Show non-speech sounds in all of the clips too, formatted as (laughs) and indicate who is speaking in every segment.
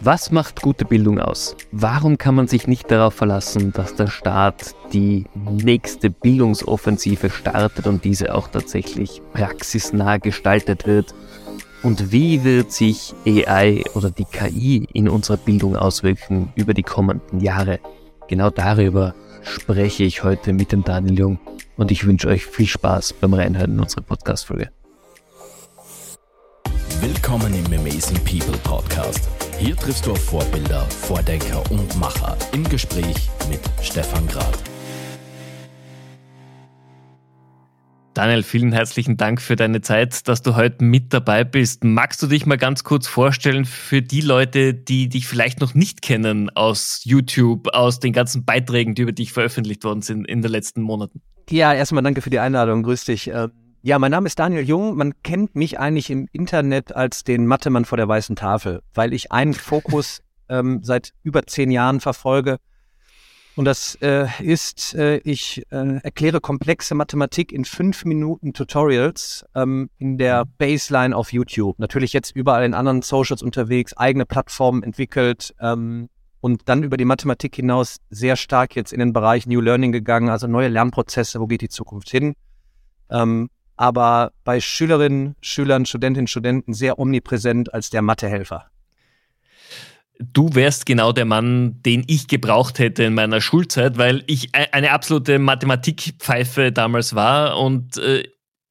Speaker 1: Was macht gute Bildung aus? Warum kann man sich nicht darauf verlassen, dass der Staat die nächste Bildungsoffensive startet und diese auch tatsächlich praxisnah gestaltet wird? Und wie wird sich AI oder die KI in unserer Bildung auswirken über die kommenden Jahre? Genau darüber spreche ich heute mit dem Daniel Jung und ich wünsche euch viel Spaß beim Reinhören in unsere Podcast-Folge.
Speaker 2: Willkommen im Amazing People Podcast. Hier triffst du auf Vorbilder, Vordenker und Macher im Gespräch mit Stefan Grad.
Speaker 1: Daniel, vielen herzlichen Dank für deine Zeit, dass du heute mit dabei bist. Magst du dich mal ganz kurz vorstellen für die Leute, die dich vielleicht noch nicht kennen aus YouTube, aus den ganzen Beiträgen, die über dich veröffentlicht worden sind in den letzten Monaten?
Speaker 3: Ja, erstmal danke für die Einladung. Grüß dich. Ähm, ja, mein Name ist Daniel Jung. Man kennt mich eigentlich im Internet als den Mathemann vor der weißen Tafel, weil ich einen (laughs) Fokus ähm, seit über zehn Jahren verfolge. Und das äh, ist, äh, ich äh, erkläre komplexe Mathematik in fünf Minuten Tutorials ähm, in der Baseline auf YouTube. Natürlich jetzt überall in anderen Socials unterwegs, eigene Plattformen entwickelt ähm, und dann über die Mathematik hinaus sehr stark jetzt in den Bereich New Learning gegangen, also neue Lernprozesse, wo geht die Zukunft hin? Aber bei Schülerinnen, Schülern, Studentinnen, Studenten sehr omnipräsent als der Mathehelfer.
Speaker 1: Du wärst genau der Mann, den ich gebraucht hätte in meiner Schulzeit, weil ich e-, eine absolute Mathematikpfeife damals war und äh,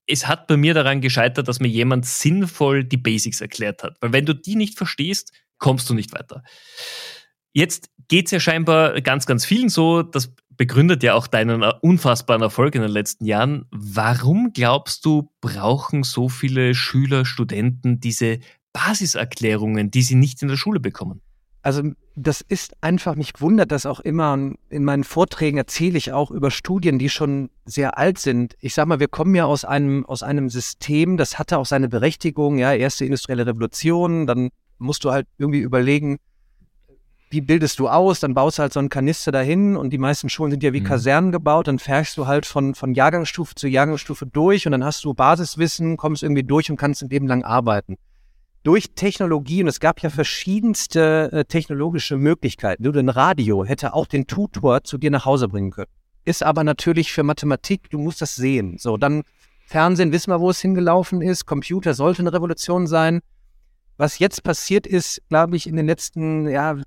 Speaker 1: es hat bei mir daran gescheitert, dass mir jemand sinnvoll die Basics erklärt hat. Weil wenn du die nicht verstehst, kommst du nicht weiter. Jetzt geht es ja scheinbar ganz, ganz vielen so. Das begründet ja auch deinen unfassbaren Erfolg in den letzten Jahren. Warum glaubst du, brauchen so viele Schüler, Studenten diese Basiserklärungen, die sie nicht in der Schule bekommen?
Speaker 3: Also das ist einfach, mich wundert das auch immer. In meinen Vorträgen erzähle ich auch über Studien, die schon sehr alt sind. Ich sag mal, wir kommen ja aus einem, aus einem System, das hatte auch seine Berechtigung, ja, erste industrielle Revolution, dann musst du halt irgendwie überlegen, wie bildest du aus? Dann baust du halt so einen Kanister dahin und die meisten Schulen sind ja wie mhm. Kasernen gebaut. Dann fährst du halt von, von Jahrgangsstufe zu Jahrgangsstufe durch und dann hast du Basiswissen, kommst irgendwie durch und kannst ein Leben lang arbeiten. Durch Technologie, und es gab ja verschiedenste äh, technologische Möglichkeiten. Nur ein Radio hätte auch den Tutor zu dir nach Hause bringen können. Ist aber natürlich für Mathematik, du musst das sehen. So, dann Fernsehen, wissen wir, wo es hingelaufen ist. Computer sollte eine Revolution sein. Was jetzt passiert ist, glaube ich, in den letzten ja,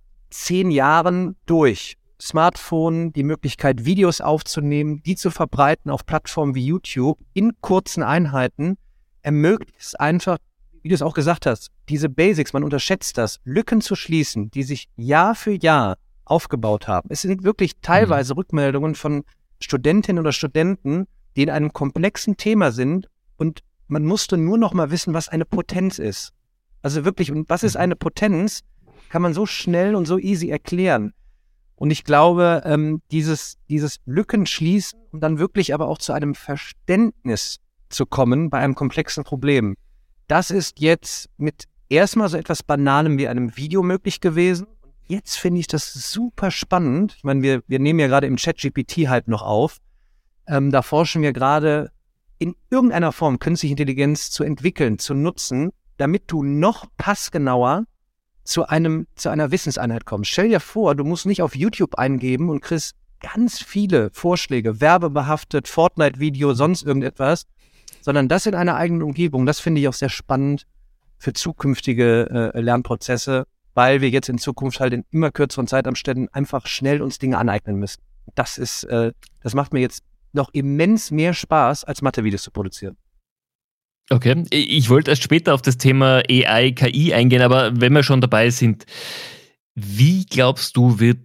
Speaker 3: zehn Jahren durch. Smartphone, die Möglichkeit, Videos aufzunehmen, die zu verbreiten auf Plattformen wie YouTube in kurzen Einheiten, ermöglicht es einfach, wie du es auch gesagt hast, diese Basics, man unterschätzt das, Lücken zu schließen, die sich Jahr für Jahr aufgebaut haben. Es sind wirklich teilweise mhm. Rückmeldungen von Studentinnen oder Studenten, die in einem komplexen Thema sind und man musste nur noch mal wissen, was eine Potenz ist. Also wirklich, und was ist mhm. eine Potenz? Kann man so schnell und so easy erklären. Und ich glaube, ähm, dieses, dieses Lücken schließen und dann wirklich aber auch zu einem Verständnis zu kommen bei einem komplexen Problem, das ist jetzt mit erstmal so etwas Banalem wie einem Video möglich gewesen. Jetzt finde ich das super spannend. Ich meine, wir, wir nehmen ja gerade im Chat-GPT halt noch auf. Ähm, da forschen wir gerade in irgendeiner Form künstliche Intelligenz zu entwickeln, zu nutzen, damit du noch passgenauer zu einem, zu einer Wissenseinheit kommst. Stell dir vor, du musst nicht auf YouTube eingeben und kriegst ganz viele Vorschläge, werbebehaftet, Fortnite-Video, sonst irgendetwas, sondern das in einer eigenen Umgebung. Das finde ich auch sehr spannend für zukünftige äh, Lernprozesse, weil wir jetzt in Zukunft halt in immer kürzeren Zeitabständen einfach schnell uns Dinge aneignen müssen. Das ist, äh, das macht mir jetzt noch immens mehr Spaß, als Mathe-Videos zu produzieren.
Speaker 1: Okay, ich wollte erst später auf das Thema AI, KI eingehen, aber wenn wir schon dabei sind, wie glaubst du, wird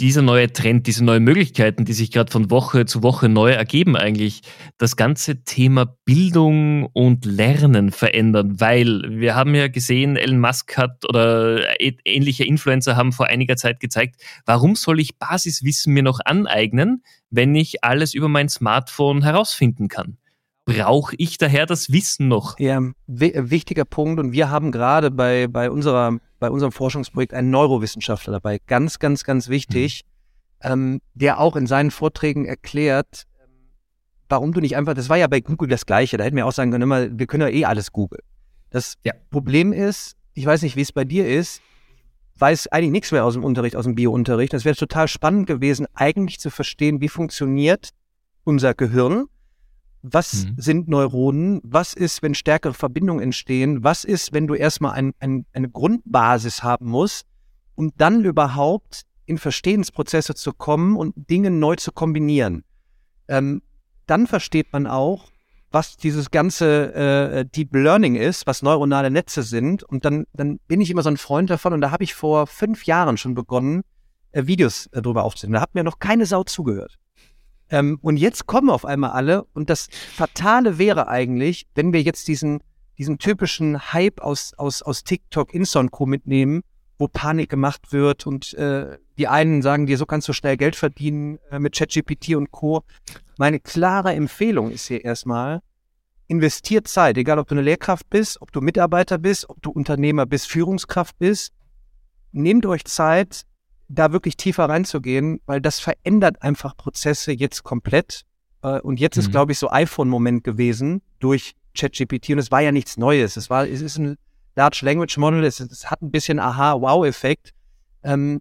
Speaker 1: dieser neue Trend, diese neuen Möglichkeiten, die sich gerade von Woche zu Woche neu ergeben, eigentlich das ganze Thema Bildung und Lernen verändern? Weil wir haben ja gesehen, Elon Musk hat oder ähnliche Influencer haben vor einiger Zeit gezeigt, warum soll ich Basiswissen mir noch aneignen, wenn ich alles über mein Smartphone herausfinden kann? Brauche ich daher das Wissen noch?
Speaker 3: Ja, wichtiger Punkt. Und wir haben gerade bei, bei, unserer, bei unserem Forschungsprojekt einen Neurowissenschaftler dabei. Ganz, ganz, ganz wichtig, mhm. ähm, der auch in seinen Vorträgen erklärt, warum du nicht einfach, das war ja bei Google das Gleiche. Da hätten wir auch sagen können, immer, wir können ja eh alles Google. Das ja. Problem ist, ich weiß nicht, wie es bei dir ist, weiß eigentlich nichts mehr aus dem Unterricht, aus dem Bio-Unterricht. Es wäre total spannend gewesen, eigentlich zu verstehen, wie funktioniert unser Gehirn. Was mhm. sind Neuronen? Was ist, wenn stärkere Verbindungen entstehen? Was ist, wenn du erstmal ein, ein, eine Grundbasis haben musst, um dann überhaupt in Verstehensprozesse zu kommen und Dinge neu zu kombinieren? Ähm, dann versteht man auch, was dieses ganze äh, Deep Learning ist, was neuronale Netze sind. Und dann, dann bin ich immer so ein Freund davon. Und da habe ich vor fünf Jahren schon begonnen, äh, Videos äh, drüber aufzunehmen. Da hat mir noch keine Sau zugehört. Ähm, und jetzt kommen auf einmal alle. Und das Fatale wäre eigentlich, wenn wir jetzt diesen, diesen typischen Hype aus, aus, aus TikTok, Insta Co. mitnehmen, wo Panik gemacht wird und äh, die einen sagen dir, so kannst du schnell Geld verdienen äh, mit ChatGPT und Co. Meine klare Empfehlung ist hier erstmal, investiert Zeit, egal ob du eine Lehrkraft bist, ob du Mitarbeiter bist, ob du Unternehmer bist, Führungskraft bist. Nehmt euch Zeit, da wirklich tiefer reinzugehen, weil das verändert einfach Prozesse jetzt komplett. Äh, und jetzt mhm. ist, glaube ich, so iPhone-Moment gewesen durch ChatGPT und es war ja nichts Neues. Es war, es ist ein Large Language Model, es, es hat ein bisschen Aha-Wow-Effekt. Ähm,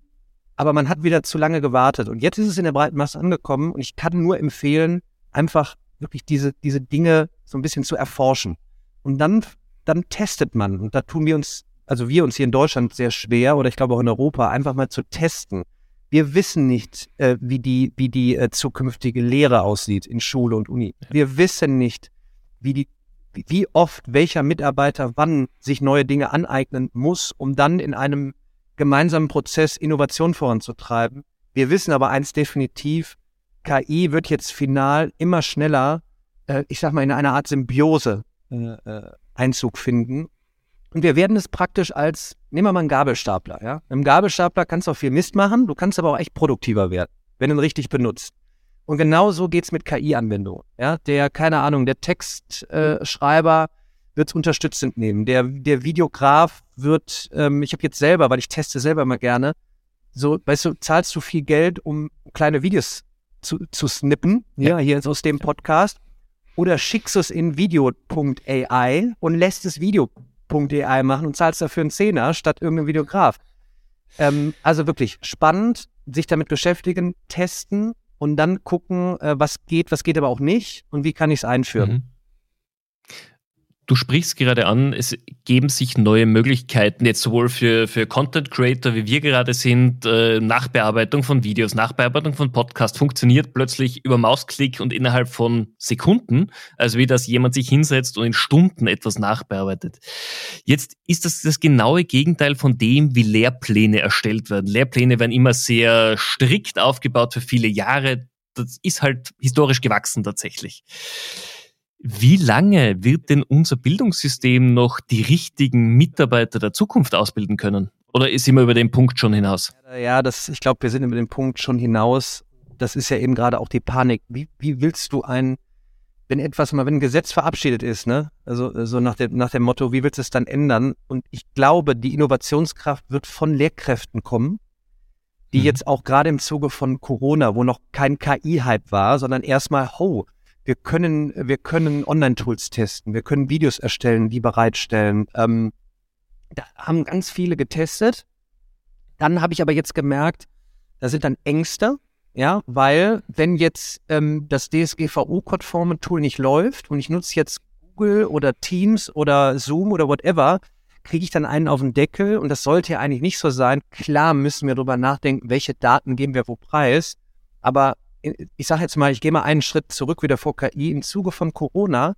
Speaker 3: aber man hat wieder zu lange gewartet. Und jetzt ist es in der breiten Masse angekommen und ich kann nur empfehlen, einfach wirklich diese, diese Dinge so ein bisschen zu erforschen. Und dann, dann testet man. Und da tun wir uns, also wir uns hier in Deutschland sehr schwer oder ich glaube auch in Europa, einfach mal zu testen. Wir wissen nicht, äh, wie die, wie die äh, zukünftige Lehre aussieht in Schule und Uni. Wir wissen nicht, wie die, wie oft welcher Mitarbeiter wann sich neue Dinge aneignen muss, um dann in einem gemeinsamen Prozess Innovation voranzutreiben. Wir wissen aber eins definitiv, KI wird jetzt final immer schneller, äh, ich sag mal, in einer Art Symbiose äh, äh, Einzug finden. Und wir werden es praktisch als, nehmen wir mal einen Gabelstapler, ja. Mit einem Gabelstapler kannst du auch viel Mist machen, du kannst aber auch echt produktiver werden, wenn du ihn richtig benutzt. Und genau so geht's mit KI-Anwendungen. Ja, der, keine Ahnung, der Textschreiber äh, wird es unterstützend nehmen. Der, der Videograf wird, ähm, ich habe jetzt selber, weil ich teste selber immer gerne, so, weißt du, zahlst du viel Geld, um kleine Videos zu, zu snippen, ja, hier aus dem Podcast, oder schickst du es in video.ai und lässt es video.ai machen und zahlst dafür einen Zehner statt irgendeinem Videograf. Ähm, also wirklich spannend, sich damit beschäftigen, testen und dann gucken, äh, was geht, was geht aber auch nicht und wie kann ich es einführen. Mhm.
Speaker 1: Du sprichst gerade an, es geben sich neue Möglichkeiten, jetzt sowohl für, für Content Creator, wie wir gerade sind, äh, Nachbearbeitung von Videos, Nachbearbeitung von Podcasts funktioniert plötzlich über Mausklick und innerhalb von Sekunden, also wie das jemand sich hinsetzt und in Stunden etwas nachbearbeitet. Jetzt ist das das genaue Gegenteil von dem, wie Lehrpläne erstellt werden. Lehrpläne werden immer sehr strikt aufgebaut für viele Jahre. Das ist halt historisch gewachsen tatsächlich. Wie lange wird denn unser Bildungssystem noch die richtigen Mitarbeiter der Zukunft ausbilden können? Oder sind wir über den Punkt schon hinaus?
Speaker 3: Ja, das, ich glaube, wir sind über den Punkt schon hinaus. Das ist ja eben gerade auch die Panik. Wie, wie willst du ein, wenn etwas mal, wenn ein Gesetz verabschiedet ist, ne? Also so nach dem, nach dem Motto, wie willst du es dann ändern? Und ich glaube, die Innovationskraft wird von Lehrkräften kommen, die mhm. jetzt auch gerade im Zuge von Corona, wo noch kein KI-Hype war, sondern erstmal, ho, wir können, wir können Online-Tools testen, wir können Videos erstellen, die bereitstellen. Ähm, da haben ganz viele getestet. Dann habe ich aber jetzt gemerkt, da sind dann Ängste, ja, weil wenn jetzt ähm, das DSGVO-konforme Tool nicht läuft und ich nutze jetzt Google oder Teams oder Zoom oder whatever, kriege ich dann einen auf den Deckel und das sollte ja eigentlich nicht so sein. Klar müssen wir darüber nachdenken, welche Daten geben wir wo preis, aber ich sage jetzt mal, ich gehe mal einen Schritt zurück wieder vor KI. Im Zuge von Corona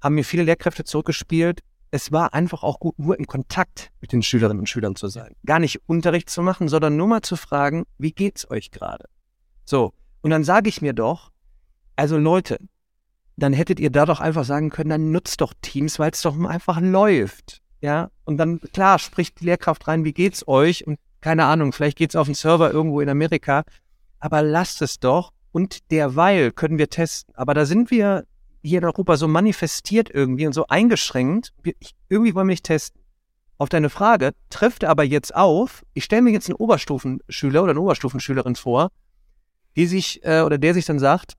Speaker 3: haben mir viele Lehrkräfte zurückgespielt. Es war einfach auch gut, nur in Kontakt mit den Schülerinnen und Schülern zu sein. Gar nicht Unterricht zu machen, sondern nur mal zu fragen, wie geht's euch gerade? So. Und dann sage ich mir doch, also Leute, dann hättet ihr da doch einfach sagen können, dann nutzt doch Teams, weil es doch einfach läuft. Ja. Und dann, klar, spricht die Lehrkraft rein, wie geht's euch? Und keine Ahnung, vielleicht geht's auf den Server irgendwo in Amerika. Aber lasst es doch und derweil können wir testen. Aber da sind wir hier in Europa so manifestiert irgendwie und so eingeschränkt. Ich, irgendwie wollen wir nicht testen. Auf deine Frage trifft aber jetzt auf, ich stelle mir jetzt einen Oberstufenschüler oder eine Oberstufenschülerin vor, die sich äh, oder der sich dann sagt,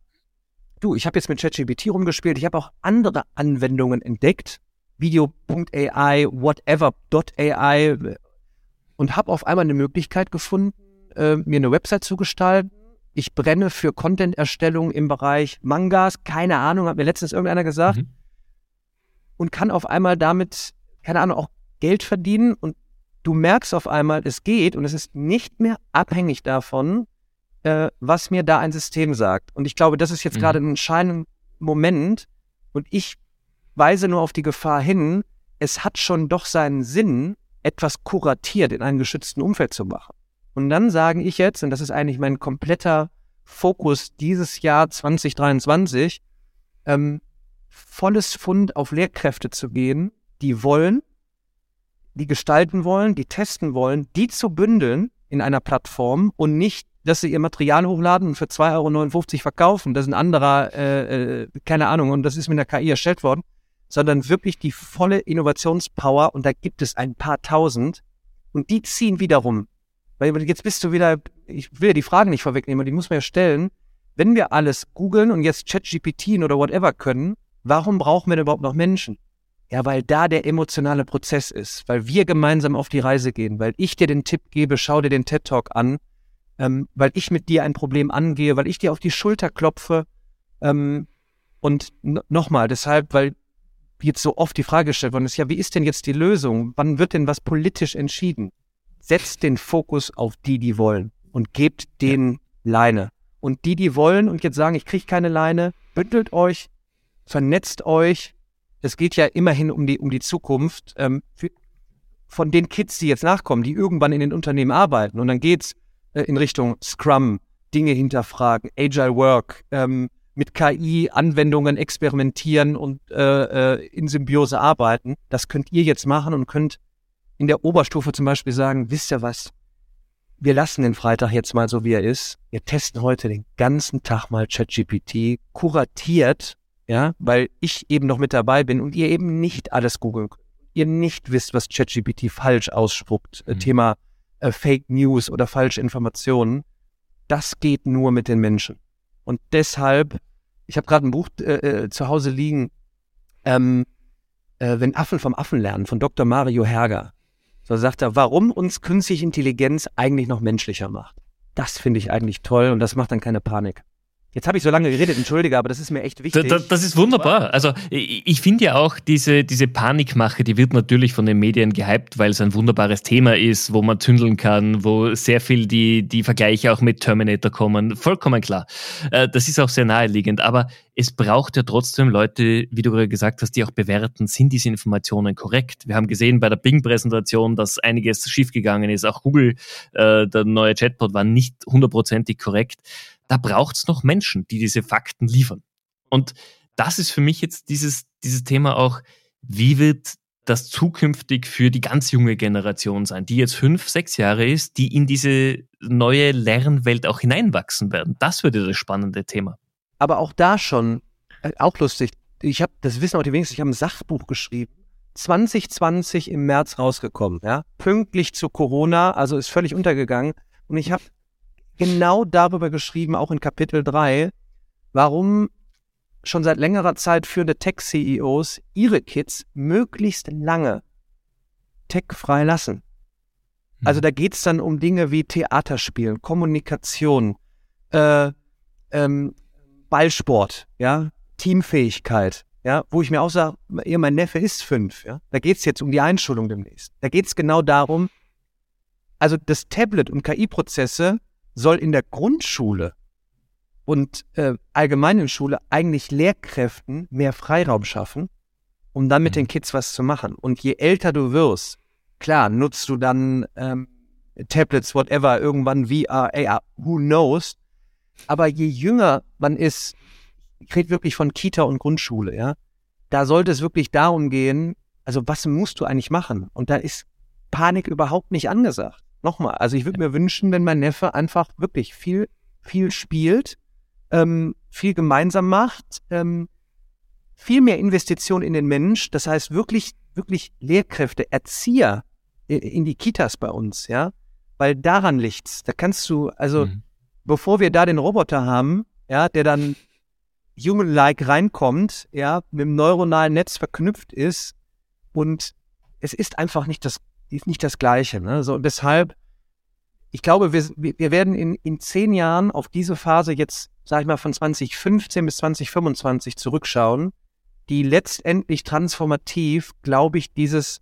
Speaker 3: du, ich habe jetzt mit ChatGPT rumgespielt, ich habe auch andere Anwendungen entdeckt, Video.ai, whatever.ai und habe auf einmal eine Möglichkeit gefunden, äh, mir eine Website zu gestalten. Ich brenne für Content-Erstellung im Bereich Mangas, keine Ahnung, hat mir letztens irgendeiner gesagt. Mhm. Und kann auf einmal damit, keine Ahnung, auch Geld verdienen. Und du merkst auf einmal, es geht und es ist nicht mehr abhängig davon, äh, was mir da ein System sagt. Und ich glaube, das ist jetzt mhm. gerade ein entscheidender Moment. Und ich weise nur auf die Gefahr hin, es hat schon doch seinen Sinn, etwas kuratiert in einem geschützten Umfeld zu machen. Und dann sage ich jetzt, und das ist eigentlich mein kompletter Fokus dieses Jahr 2023, ähm, volles Fund auf Lehrkräfte zu gehen, die wollen, die gestalten wollen, die testen wollen, die zu bündeln in einer Plattform und nicht, dass sie ihr Material hochladen und für 2,59 Euro verkaufen. Das ist ein anderer, äh, äh, keine Ahnung, und das ist mit der KI erstellt worden, sondern wirklich die volle Innovationspower und da gibt es ein paar tausend und die ziehen wiederum. Weil jetzt bist du wieder, ich will ja die Fragen nicht vorwegnehmen, die muss man ja stellen. Wenn wir alles googeln und jetzt ChatGPT oder whatever können, warum brauchen wir denn überhaupt noch Menschen? Ja, weil da der emotionale Prozess ist, weil wir gemeinsam auf die Reise gehen, weil ich dir den Tipp gebe, schau dir den TED Talk an, ähm, weil ich mit dir ein Problem angehe, weil ich dir auf die Schulter klopfe. Ähm, und nochmal, deshalb, weil jetzt so oft die Frage gestellt worden ist, ja, wie ist denn jetzt die Lösung? Wann wird denn was politisch entschieden? Setzt den Fokus auf die, die wollen und gebt denen. Leine. Und die, die wollen und jetzt sagen, ich kriege keine Leine, bündelt euch, vernetzt euch. Es geht ja immerhin um die, um die Zukunft. Ähm, für, von den Kids, die jetzt nachkommen, die irgendwann in den Unternehmen arbeiten. Und dann geht's äh, in Richtung Scrum, Dinge hinterfragen, Agile Work, ähm, mit KI-Anwendungen experimentieren und äh, äh, in Symbiose arbeiten. Das könnt ihr jetzt machen und könnt in der Oberstufe zum Beispiel sagen, wisst ihr was? Wir lassen den Freitag jetzt mal so, wie er ist. Wir testen heute den ganzen Tag mal ChatGPT, kuratiert, ja, weil ich eben noch mit dabei bin und ihr eben nicht alles googeln könnt. Ihr nicht wisst, was ChatGPT falsch ausspuckt. Äh, mhm. Thema äh, Fake News oder falsche Informationen. Das geht nur mit den Menschen. Und deshalb, ich habe gerade ein Buch äh, äh, zu Hause liegen, ähm, äh, Wenn Affen vom Affen lernen, von Dr. Mario Herger. So sagt er, warum uns künstliche Intelligenz eigentlich noch menschlicher macht. Das finde ich eigentlich toll und das macht dann keine Panik. Jetzt habe ich so lange geredet, entschuldige, aber das ist mir echt wichtig.
Speaker 1: Das, das ist wunderbar. Also ich, ich finde ja auch diese, diese Panikmache, die wird natürlich von den Medien gehypt, weil es ein wunderbares Thema ist, wo man zündeln kann, wo sehr viel die, die Vergleiche auch mit Terminator kommen. Vollkommen klar. Äh, das ist auch sehr naheliegend. Aber es braucht ja trotzdem Leute, wie du gerade gesagt hast, die auch bewerten, sind diese Informationen korrekt. Wir haben gesehen bei der Bing-Präsentation, dass einiges schiefgegangen ist. Auch Google, äh, der neue Chatbot, war nicht hundertprozentig korrekt da braucht es noch Menschen, die diese Fakten liefern. Und das ist für mich jetzt dieses, dieses Thema auch, wie wird das zukünftig für die ganz junge Generation sein, die jetzt fünf, sechs Jahre ist, die in diese neue Lernwelt auch hineinwachsen werden. Das wird das spannende Thema.
Speaker 3: Aber auch da schon, äh, auch lustig, ich habe, das wissen auch die wenigsten, ich habe ein Sachbuch geschrieben, 2020 im März rausgekommen, ja, pünktlich zu Corona, also ist völlig untergegangen. Und ich habe genau darüber geschrieben, auch in Kapitel 3, warum schon seit längerer Zeit führende Tech-CEOs ihre Kids möglichst lange tech-frei lassen. Also da geht es dann um Dinge wie Theaterspielen, Kommunikation, äh, ähm, Ballsport, ja, Teamfähigkeit, ja, wo ich mir auch sage, mein Neffe ist fünf, ja. Da geht es jetzt um die Einschulung demnächst. Da geht es genau darum, also das Tablet und KI-Prozesse soll in der Grundschule und äh, allgemeinen Schule eigentlich Lehrkräften mehr Freiraum schaffen, um dann mit mhm. den Kids was zu machen. Und je älter du wirst, klar, nutzt du dann ähm, Tablets, whatever, irgendwann VR, AR, who knows. Aber je jünger man ist, ich rede wirklich von Kita und Grundschule, ja, da sollte es wirklich darum gehen, also was musst du eigentlich machen? Und da ist Panik überhaupt nicht angesagt nochmal, also ich würde mir wünschen, wenn mein Neffe einfach wirklich viel, viel spielt, ähm, viel gemeinsam macht, ähm, viel mehr Investition in den Mensch, das heißt wirklich, wirklich Lehrkräfte, Erzieher in die Kitas bei uns, ja, weil daran liegt's. Da kannst du, also mhm. bevor wir da den Roboter haben, ja, der dann human-like reinkommt, ja, mit dem neuronalen Netz verknüpft ist und es ist einfach nicht das ist nicht das Gleiche. Ne? So, und deshalb, ich glaube, wir, wir werden in, in zehn Jahren auf diese Phase jetzt, sag ich mal, von 2015 bis 2025 zurückschauen, die letztendlich transformativ, glaube ich, dieses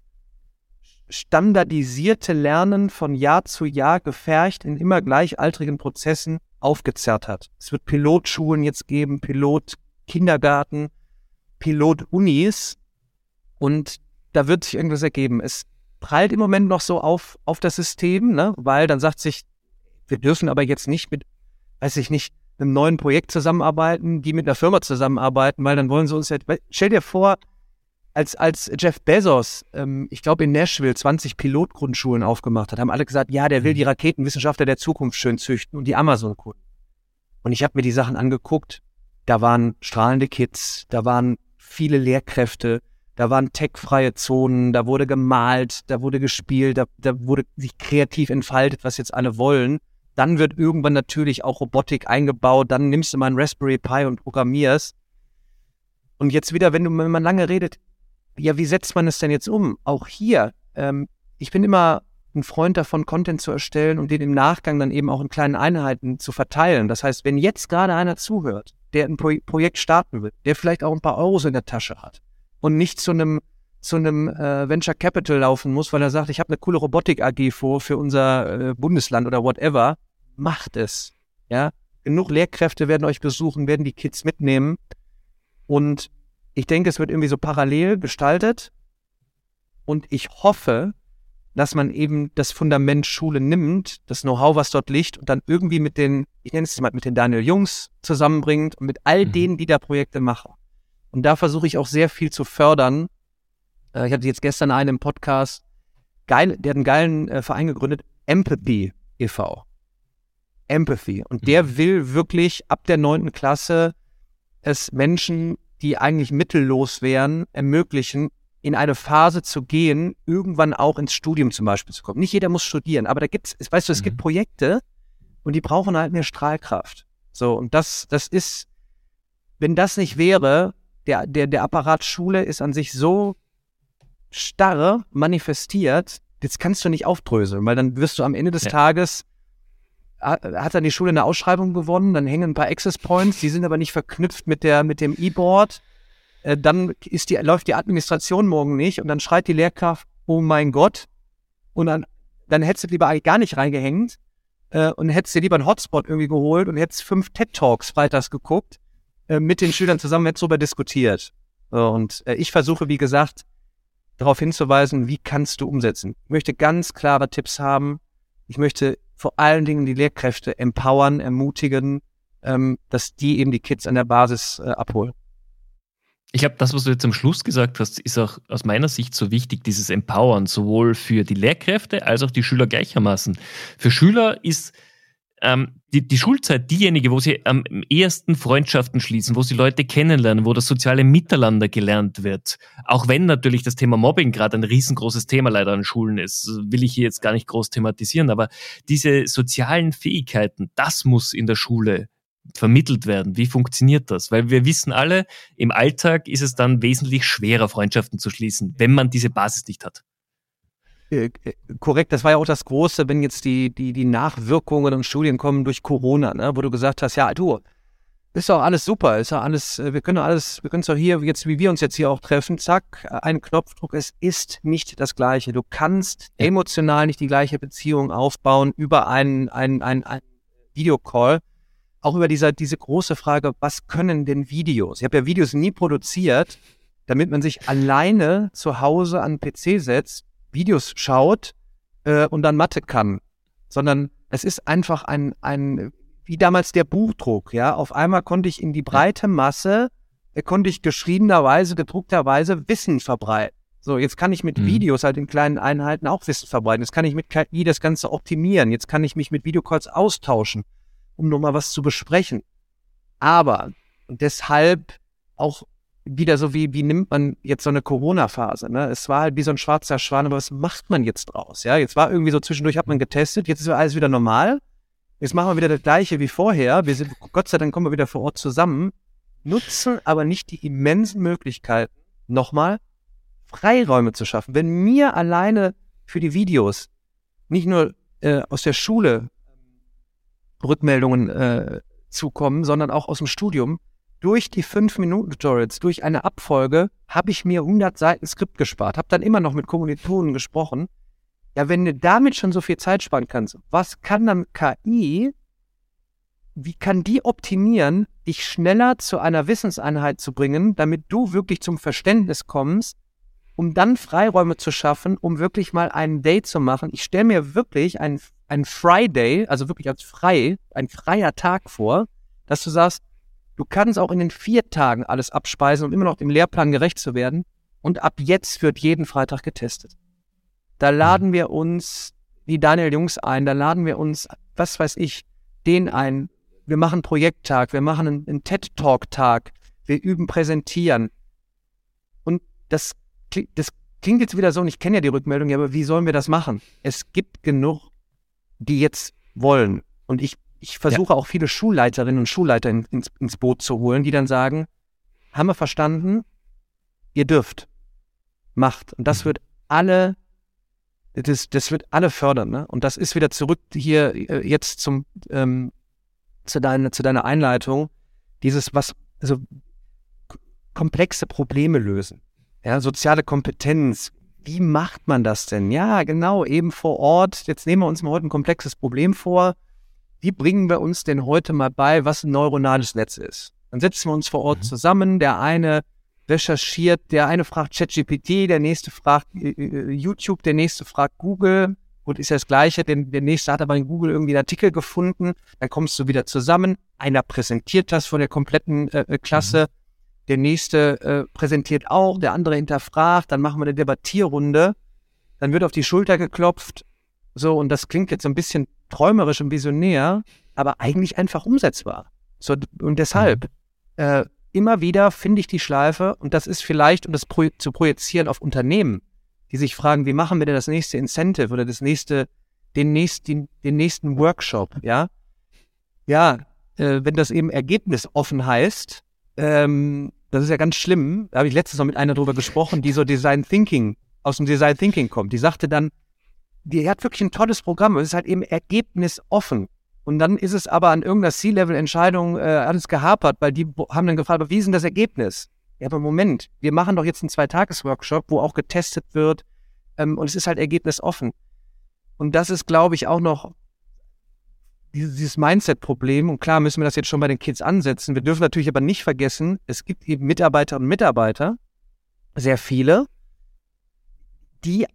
Speaker 3: standardisierte Lernen von Jahr zu Jahr gefercht in immer gleichaltrigen Prozessen aufgezerrt hat. Es wird Pilotschulen jetzt geben, Pilotkindergarten, Pilotunis und da wird sich irgendwas ergeben. Es prallt im Moment noch so auf, auf das System, ne? weil dann sagt sich, wir dürfen aber jetzt nicht mit, weiß ich nicht, einem neuen Projekt zusammenarbeiten, die mit einer Firma zusammenarbeiten, weil dann wollen sie uns ja, stell dir vor, als, als Jeff Bezos, ähm, ich glaube in Nashville 20 Pilotgrundschulen aufgemacht hat, haben alle gesagt, ja, der will die mhm. Raketenwissenschaftler der Zukunft schön züchten und die Amazon-Kunden. Und ich habe mir die Sachen angeguckt, da waren strahlende Kids, da waren viele Lehrkräfte, da waren techfreie Zonen, da wurde gemalt, da wurde gespielt, da, da wurde sich kreativ entfaltet, was jetzt alle wollen. Dann wird irgendwann natürlich auch Robotik eingebaut, dann nimmst du mal einen Raspberry Pi und programmierst. Und jetzt wieder, wenn, du, wenn man lange redet, ja, wie setzt man es denn jetzt um? Auch hier, ähm, ich bin immer ein Freund davon, Content zu erstellen und den im Nachgang dann eben auch in kleinen Einheiten zu verteilen. Das heißt, wenn jetzt gerade einer zuhört, der ein Pro Projekt starten will, der vielleicht auch ein paar Euros in der Tasche hat, und nicht zu einem zu einem äh, Venture Capital laufen muss, weil er sagt, ich habe eine coole Robotik AG vor für unser äh, Bundesland oder whatever, macht es. Ja, genug Lehrkräfte werden euch besuchen, werden die Kids mitnehmen und ich denke, es wird irgendwie so parallel gestaltet und ich hoffe, dass man eben das Fundament Schule nimmt, das Know-how, was dort liegt und dann irgendwie mit den, ich nenne es mal mit den Daniel Jungs zusammenbringt und mit all mhm. denen, die da Projekte machen. Und da versuche ich auch sehr viel zu fördern. Äh, ich hatte jetzt gestern einen im Podcast, geil, der hat einen geilen äh, Verein gegründet, Empathy e.V. Empathy. Und der mhm. will wirklich ab der neunten Klasse es Menschen, die eigentlich mittellos wären, ermöglichen, in eine Phase zu gehen, irgendwann auch ins Studium zum Beispiel zu kommen. Nicht jeder muss studieren, aber da gibt's, weißt du, es mhm. gibt Projekte und die brauchen halt mehr Strahlkraft. So, und das, das ist, wenn das nicht wäre, der, der, der Apparat Schule ist an sich so starr manifestiert, jetzt kannst du nicht aufdröseln, weil dann wirst du am Ende des ja. Tages, hat dann die Schule eine Ausschreibung gewonnen, dann hängen ein paar Access Points, die sind aber nicht verknüpft mit der, mit dem E-Board. Äh, dann ist die, läuft die Administration morgen nicht und dann schreit die Lehrkraft, oh mein Gott. Und dann, dann hättest du lieber eigentlich gar nicht reingehängt äh, und hättest dir lieber einen Hotspot irgendwie geholt und hättest fünf TED Talks freitags geguckt äh, mit den Schülern zusammen jetzt darüber diskutiert. Und äh, ich versuche, wie gesagt, darauf hinzuweisen, wie kannst du umsetzen. Ich möchte ganz klare Tipps haben. Ich möchte vor allen Dingen die Lehrkräfte empowern, ermutigen, ähm, dass die eben die Kids an der Basis äh, abholen.
Speaker 1: Ich glaube, das, was du jetzt am Schluss gesagt hast, ist auch aus meiner Sicht so wichtig, dieses Empowern, sowohl für die Lehrkräfte als auch die Schüler gleichermaßen. Für Schüler ist ähm, die, die Schulzeit diejenige, wo sie am ehesten Freundschaften schließen, wo sie Leute kennenlernen, wo das soziale Miteinander gelernt wird. Auch wenn natürlich das Thema Mobbing gerade ein riesengroßes Thema leider an Schulen ist, will ich hier jetzt gar nicht groß thematisieren, aber diese sozialen Fähigkeiten, das muss in der Schule vermittelt werden. Wie funktioniert das? Weil wir wissen alle, im Alltag ist es dann wesentlich schwerer, Freundschaften zu schließen, wenn man diese Basis nicht hat.
Speaker 3: Äh, äh, korrekt, das war ja auch das Große, wenn jetzt die, die, die Nachwirkungen und Studien kommen durch Corona, ne, wo du gesagt hast, ja, du, ist doch alles super, ist doch alles, äh, wir können alles, wir können es doch hier, jetzt, wie wir uns jetzt hier auch treffen, zack, ein Knopfdruck, es ist nicht das Gleiche. Du kannst emotional nicht die gleiche Beziehung aufbauen über einen, einen, einen, einen Videocall. Auch über dieser, diese große Frage, was können denn Videos? Ich habe ja Videos nie produziert, damit man sich alleine zu Hause an den PC setzt Videos schaut äh, und dann Mathe kann, sondern es ist einfach ein, ein, wie damals der Buchdruck, ja. Auf einmal konnte ich in die breite Masse, äh, konnte ich geschriebenerweise, gedruckterweise Wissen verbreiten. So, jetzt kann ich mit mhm. Videos halt in kleinen Einheiten auch Wissen verbreiten. Jetzt kann ich mit KI das Ganze optimieren. Jetzt kann ich mich mit Videocalls austauschen, um nochmal was zu besprechen. Aber, und deshalb auch wieder so wie, wie nimmt man jetzt so eine Corona-Phase, ne? Es war halt wie so ein schwarzer Schwan, aber was macht man jetzt draus? Ja, jetzt war irgendwie so zwischendurch hat man getestet, jetzt ist alles wieder normal. Jetzt machen wir wieder das Gleiche wie vorher. Wir sind, Gott sei Dank kommen wir wieder vor Ort zusammen, nutzen aber nicht die immensen Möglichkeiten, nochmal Freiräume zu schaffen. Wenn mir alleine für die Videos, nicht nur äh, aus der Schule Rückmeldungen äh, zukommen, sondern auch aus dem Studium. Durch die 5-Minuten-Tutorials, durch eine Abfolge, habe ich mir 100 Seiten Skript gespart, habe dann immer noch mit Kommilitonen gesprochen. Ja, wenn du damit schon so viel Zeit sparen kannst, was kann dann KI, wie kann die optimieren, dich schneller zu einer Wissenseinheit zu bringen, damit du wirklich zum Verständnis kommst, um dann Freiräume zu schaffen, um wirklich mal einen Day zu machen. Ich stelle mir wirklich einen, einen Friday, also wirklich als frei, ein freier Tag vor, dass du sagst, du kannst auch in den vier Tagen alles abspeisen, um immer noch dem Lehrplan gerecht zu werden. Und ab jetzt wird jeden Freitag getestet. Da laden wir uns die Daniel Jungs ein, da laden wir uns, was weiß ich, den ein. Wir machen Projekttag, wir machen einen, einen TED-Talk-Tag, wir üben präsentieren. Und das das klingt jetzt wieder so, und ich kenne ja die Rückmeldung, ja, aber wie sollen wir das machen? Es gibt genug, die jetzt wollen. Und ich, ich versuche ja. auch viele Schulleiterinnen und Schulleiter in, ins, ins Boot zu holen, die dann sagen, haben wir verstanden, ihr dürft, macht. Und das mhm. wird alle, das, das wird alle fördern. Ne? Und das ist wieder zurück hier äh, jetzt zum, ähm, zu, deiner, zu deiner Einleitung, dieses, was, also komplexe Probleme lösen. Ja, soziale Kompetenz. Wie macht man das denn? Ja, genau, eben vor Ort. Jetzt nehmen wir uns mal heute ein komplexes Problem vor. Wie bringen wir uns denn heute mal bei, was ein neuronales Netz ist? Dann setzen wir uns vor Ort mhm. zusammen. Der eine recherchiert, der eine fragt ChatGPT, der nächste fragt äh, äh, YouTube, der nächste fragt Google. Gut, ist ja das Gleiche, denn der nächste hat aber in Google irgendwie einen Artikel gefunden. Dann kommst du wieder zusammen. Einer präsentiert das vor der kompletten äh, äh Klasse. Mhm der nächste äh, präsentiert auch, der andere hinterfragt, dann machen wir eine Debattierrunde, dann wird auf die Schulter geklopft, so, und das klingt jetzt so ein bisschen träumerisch und visionär, aber eigentlich einfach umsetzbar. So, und deshalb, mhm. äh, immer wieder finde ich die Schleife, und das ist vielleicht, um das pro zu projizieren auf Unternehmen, die sich fragen, wie machen wir denn das nächste Incentive oder das nächste, den nächsten, den nächsten Workshop, ja? Ja, äh, wenn das eben ergebnisoffen heißt, ähm, das ist ja ganz schlimm. Da habe ich letztens noch mit einer drüber gesprochen, die so Design Thinking, aus dem Design Thinking kommt. Die sagte dann, die hat wirklich ein tolles Programm. Es ist halt eben ergebnisoffen. Und dann ist es aber an irgendeiner C-Level-Entscheidung äh, alles gehapert, weil die haben dann gefragt, aber wie ist denn das Ergebnis? Ja, aber Moment, wir machen doch jetzt einen Zweitages-Workshop, wo auch getestet wird ähm, und es ist halt ergebnisoffen. Und das ist, glaube ich, auch noch dieses Mindset-Problem, und klar müssen wir das jetzt schon bei den Kids ansetzen. Wir dürfen natürlich aber nicht vergessen, es gibt eben Mitarbeiterinnen und Mitarbeiter, sehr viele, die,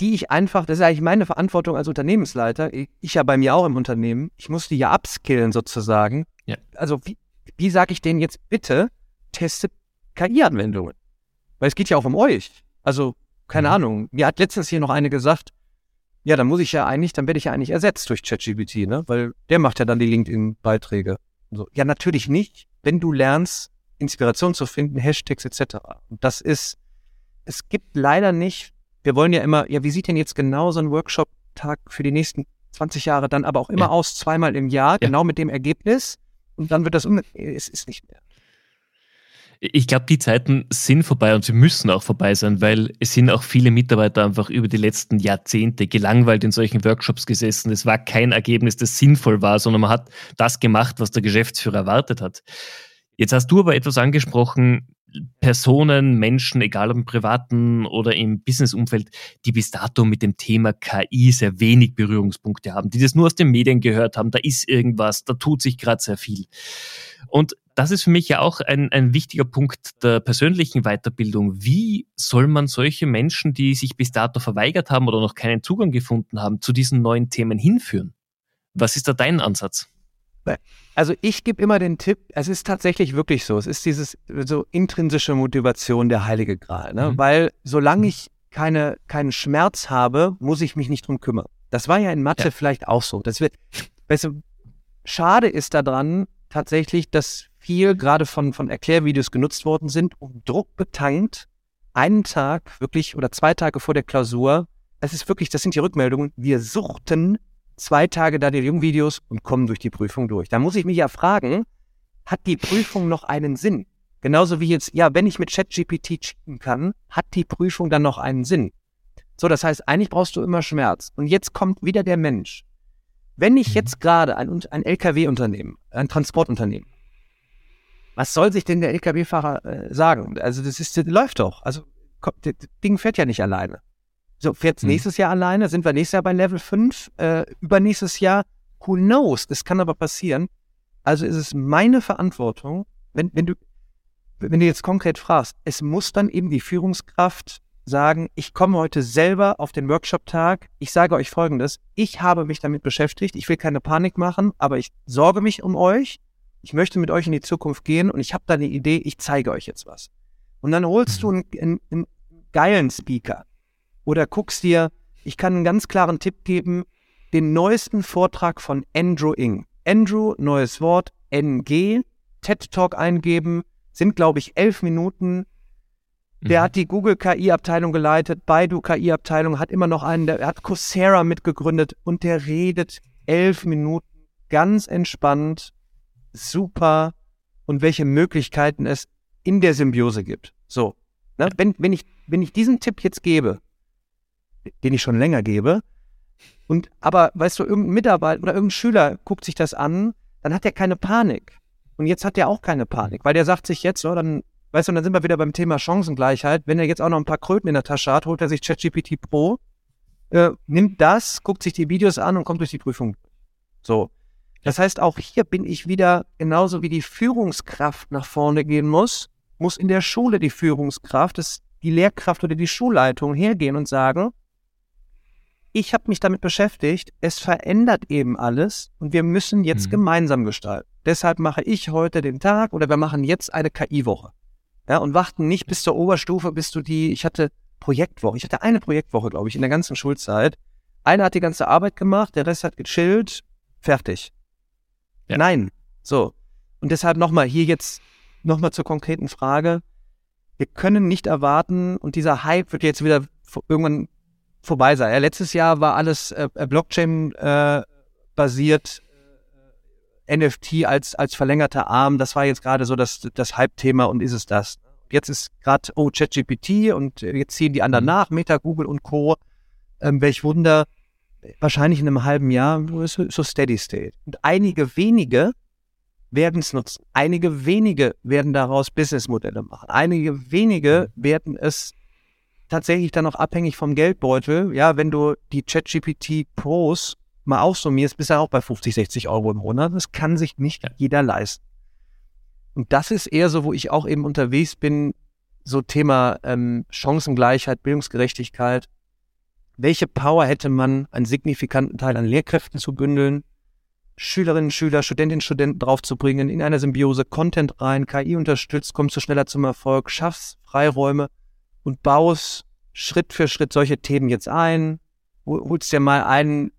Speaker 3: die ich einfach, das ist eigentlich meine Verantwortung als Unternehmensleiter, ich, ja bei mir auch im Unternehmen, ich muss die ja upskillen sozusagen. Ja. Also wie, wie sage ich denen jetzt bitte, testet KI-Anwendungen? Weil es geht ja auch um euch. Also, keine mhm. Ahnung, mir hat letztens hier noch eine gesagt, ja, dann muss ich ja eigentlich, dann werde ich ja eigentlich ersetzt durch ChatGPT, ne? Weil der macht ja dann die LinkedIn-Beiträge. So. Ja, natürlich nicht, wenn du lernst, Inspiration zu finden, Hashtags etc. Und das ist, es gibt leider nicht, wir wollen ja immer, ja, wie sieht denn jetzt genau so ein Workshop-Tag für die nächsten 20 Jahre dann aber auch immer ja. aus, zweimal im Jahr, ja. genau mit dem Ergebnis. Und dann wird das um, es ist nicht mehr.
Speaker 1: Ich glaube, die Zeiten sind vorbei und sie müssen auch vorbei sein, weil es sind auch viele Mitarbeiter einfach über die letzten Jahrzehnte gelangweilt in solchen Workshops gesessen. Es war kein Ergebnis, das sinnvoll war, sondern man hat das gemacht, was der Geschäftsführer erwartet hat. Jetzt hast du aber etwas angesprochen, Personen, Menschen, egal ob im privaten oder im Businessumfeld, die bis dato mit dem Thema KI sehr wenig Berührungspunkte haben, die das nur aus den Medien gehört haben, da ist irgendwas, da tut sich gerade sehr viel. Und das ist für mich ja auch ein, ein wichtiger Punkt der persönlichen Weiterbildung. Wie soll man solche Menschen, die sich bis dato verweigert haben oder noch keinen Zugang gefunden haben, zu diesen neuen Themen hinführen? Was ist da dein Ansatz?
Speaker 3: Also ich gebe immer den Tipp, es ist tatsächlich wirklich so, es ist dieses so intrinsische Motivation der heilige Gral, ne? Mhm. weil solange mhm. ich keine, keinen Schmerz habe, muss ich mich nicht drum kümmern. Das war ja in Mathe ja. vielleicht auch so. Das wird, weißt du, schade ist daran tatsächlich, dass viel gerade von, von Erklärvideos genutzt worden sind, um Druck betankt, einen Tag wirklich oder zwei Tage vor der Klausur, es ist wirklich, das sind die Rückmeldungen, wir suchten zwei Tage da die Jungvideos und kommen durch die Prüfung durch. Da muss ich mich ja fragen, hat die Prüfung noch einen Sinn? Genauso wie jetzt, ja, wenn ich mit ChatGPT cheaten kann, hat die Prüfung dann noch einen Sinn? So, das heißt, eigentlich brauchst du immer Schmerz. Und jetzt kommt wieder der Mensch. Wenn ich mhm. jetzt gerade ein, ein LKW-Unternehmen, ein Transportunternehmen, was soll sich denn der LKW-Fahrer äh, sagen? Also das ist, das läuft doch. Also das Ding fährt ja nicht alleine. So, fährt mhm. nächstes Jahr alleine? Sind wir nächstes Jahr bei Level 5? Äh, übernächstes Jahr? Who knows? Das kann aber passieren. Also ist es meine Verantwortung, wenn, wenn du, wenn du jetzt konkret fragst, es muss dann eben die Führungskraft sagen, ich komme heute selber auf den Workshop-Tag, ich sage euch Folgendes, ich habe mich damit beschäftigt, ich will keine Panik machen, aber ich sorge mich um euch, ich möchte mit euch in die Zukunft gehen und ich habe da eine Idee, ich zeige euch jetzt was. Und dann holst du einen, einen, einen geilen Speaker oder guckst dir, ich kann einen ganz klaren Tipp geben, den neuesten Vortrag von Andrew Ng. Andrew, neues Wort, NG, TED Talk eingeben, sind glaube ich elf Minuten, der mhm. hat die Google KI-Abteilung geleitet, Baidu KI-Abteilung, hat immer noch einen, der hat Coursera mitgegründet und der redet elf Minuten ganz entspannt, super und welche Möglichkeiten es in der Symbiose gibt. So. Ne? Wenn, wenn, ich, wenn ich diesen Tipp jetzt gebe, den ich schon länger gebe, und aber, weißt du, irgendein Mitarbeiter oder irgendein Schüler guckt sich das an, dann hat er keine Panik. Und jetzt hat er auch keine Panik, weil der sagt sich jetzt, so, dann Weißt du, und dann sind wir wieder beim Thema Chancengleichheit. Wenn er jetzt auch noch ein paar Kröten in der Tasche hat, holt er sich ChatGPT Pro, äh, nimmt das, guckt sich die Videos an und kommt durch die Prüfung. So. Das heißt, auch hier bin ich wieder genauso wie die Führungskraft nach vorne gehen muss, muss in der Schule die Führungskraft, das, die Lehrkraft oder die Schulleitung hergehen und sagen, ich habe mich damit beschäftigt, es verändert eben alles und wir müssen jetzt mhm. gemeinsam gestalten. Deshalb mache ich heute den Tag oder wir machen jetzt eine KI-Woche ja, und warten nicht bis zur Oberstufe, bis du die, ich hatte Projektwoche, ich hatte eine Projektwoche, glaube ich, in der ganzen Schulzeit. Einer hat die ganze Arbeit gemacht, der Rest hat gechillt, fertig. Ja. Nein, so. Und deshalb nochmal hier jetzt nochmal zur konkreten Frage. Wir können nicht erwarten, und dieser Hype wird jetzt wieder irgendwann vorbei sein. Ja, letztes Jahr war alles äh, Blockchain äh, NFT als, als verlängerter Arm, das war jetzt gerade so das, das Hype-Thema und ist es das. Jetzt ist gerade, oh, ChatGPT und jetzt ziehen die anderen mhm. nach, Meta, Google und Co. Ähm, welch Wunder, wahrscheinlich in einem halben Jahr so, so Steady State. Und einige wenige werden es nutzen. Einige wenige werden daraus Businessmodelle machen. Einige wenige mhm. werden es tatsächlich dann auch abhängig vom Geldbeutel. Ja, wenn du die ChatGPT Pros mal aufsummierst, bist du auch bei 50, 60 Euro im Monat. Das kann sich nicht jeder leisten. Und das ist eher so, wo ich auch eben unterwegs bin, so Thema ähm, Chancengleichheit, Bildungsgerechtigkeit. Welche Power hätte man, einen signifikanten Teil an Lehrkräften zu bündeln, Schülerinnen, Schüler, Studentinnen, Studenten draufzubringen, in einer Symbiose Content rein, KI unterstützt, kommst du schneller zum Erfolg, schaffst Freiräume und baust Schritt für Schritt solche Themen jetzt ein, holst dir mal einen